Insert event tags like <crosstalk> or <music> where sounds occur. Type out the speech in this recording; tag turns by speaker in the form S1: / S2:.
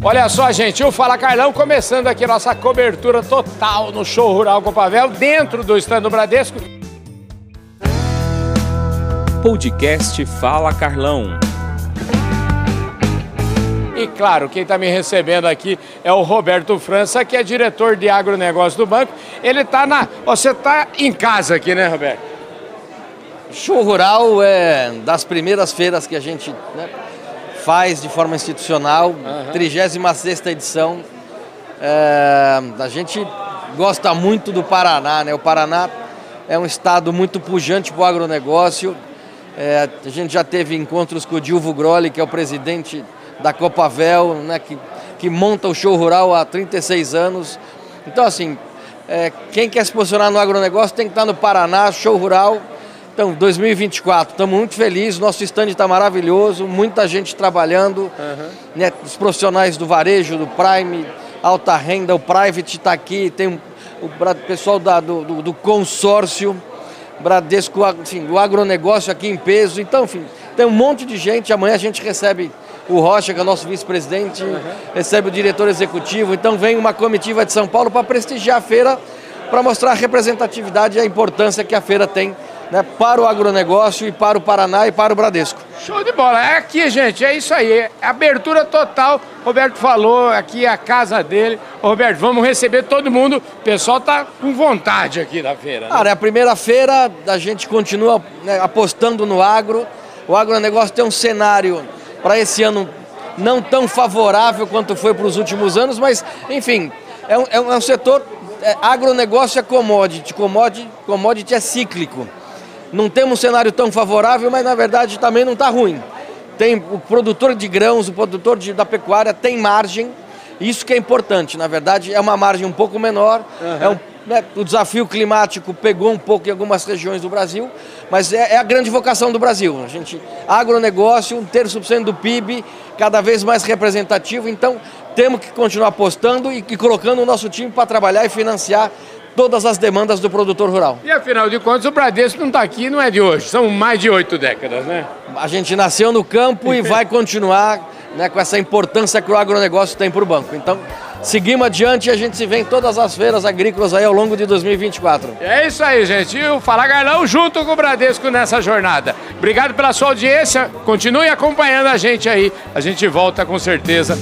S1: Olha só, gente, o Fala Carlão começando aqui nossa cobertura total no show Rural Copavel, dentro do stand do Bradesco.
S2: Podcast Fala Carlão.
S1: E claro, quem está me recebendo aqui é o Roberto França, que é diretor de agronegócio do banco. Ele está na. Você está em casa aqui, né, Roberto?
S3: Show Rural é das primeiras feiras que a gente né, faz de forma institucional, uhum. 36 edição. É, a gente gosta muito do Paraná, né? O Paraná é um estado muito pujante para o agronegócio. É, a gente já teve encontros com o Dilvo Groli, que é o presidente da Copavel, né? que, que monta o show rural há 36 anos. Então, assim, é, quem quer se posicionar no agronegócio tem que estar no Paraná, show rural então, 2024, estamos muito felizes, nosso stand está maravilhoso, muita gente trabalhando, uhum. né, os profissionais do varejo, do Prime, alta renda, o Private está aqui, tem o pessoal da, do, do, do, consórcio, Bradesco, enfim, o agronegócio aqui em peso, então, enfim, tem um monte de gente, amanhã a gente recebe o Rocha, que é o nosso vice-presidente, uhum. recebe o diretor executivo, então vem uma comitiva de São Paulo para prestigiar a feira, para mostrar a representatividade e a importância que a feira tem né, para o agronegócio e para o Paraná e para o Bradesco.
S1: Show de bola. É aqui, gente, é isso aí. É abertura total. Roberto falou, aqui é a casa dele. Roberto, vamos receber todo mundo. O pessoal tá com vontade aqui na feira. Né?
S3: Cara, é a primeira feira, a gente continua né, apostando no agro. O agronegócio tem um cenário para esse ano não tão favorável quanto foi para os últimos anos, mas, enfim, é um, é um, é setor. É, agronegócio é commodity, commodity, commodity é cíclico não temos um cenário tão favorável, mas na verdade também não está ruim. Tem o produtor de grãos, o produtor de, da pecuária tem margem, isso que é importante. Na verdade, é uma margem um pouco menor. Uhum. É um, né, o desafio climático pegou um pouco em algumas regiões do Brasil, mas é, é a grande vocação do Brasil. A gente, agronegócio, um terço por cento do PIB, cada vez mais representativo. Então, temos que continuar apostando e, e colocando o nosso time para trabalhar e financiar todas as demandas do produtor rural.
S1: E afinal de contas, o Bradesco não está aqui, não é de hoje, são mais de oito décadas, né?
S3: A gente nasceu no campo e <laughs> vai continuar né, com essa importância que o agronegócio tem para o banco. Então, seguimos adiante e a gente se vê em todas as feiras agrícolas aí ao longo de 2024.
S1: É isso aí, gente. E o Fala Garlão junto com o Bradesco nessa jornada. Obrigado pela sua audiência. Continue acompanhando a gente aí. A gente volta com certeza.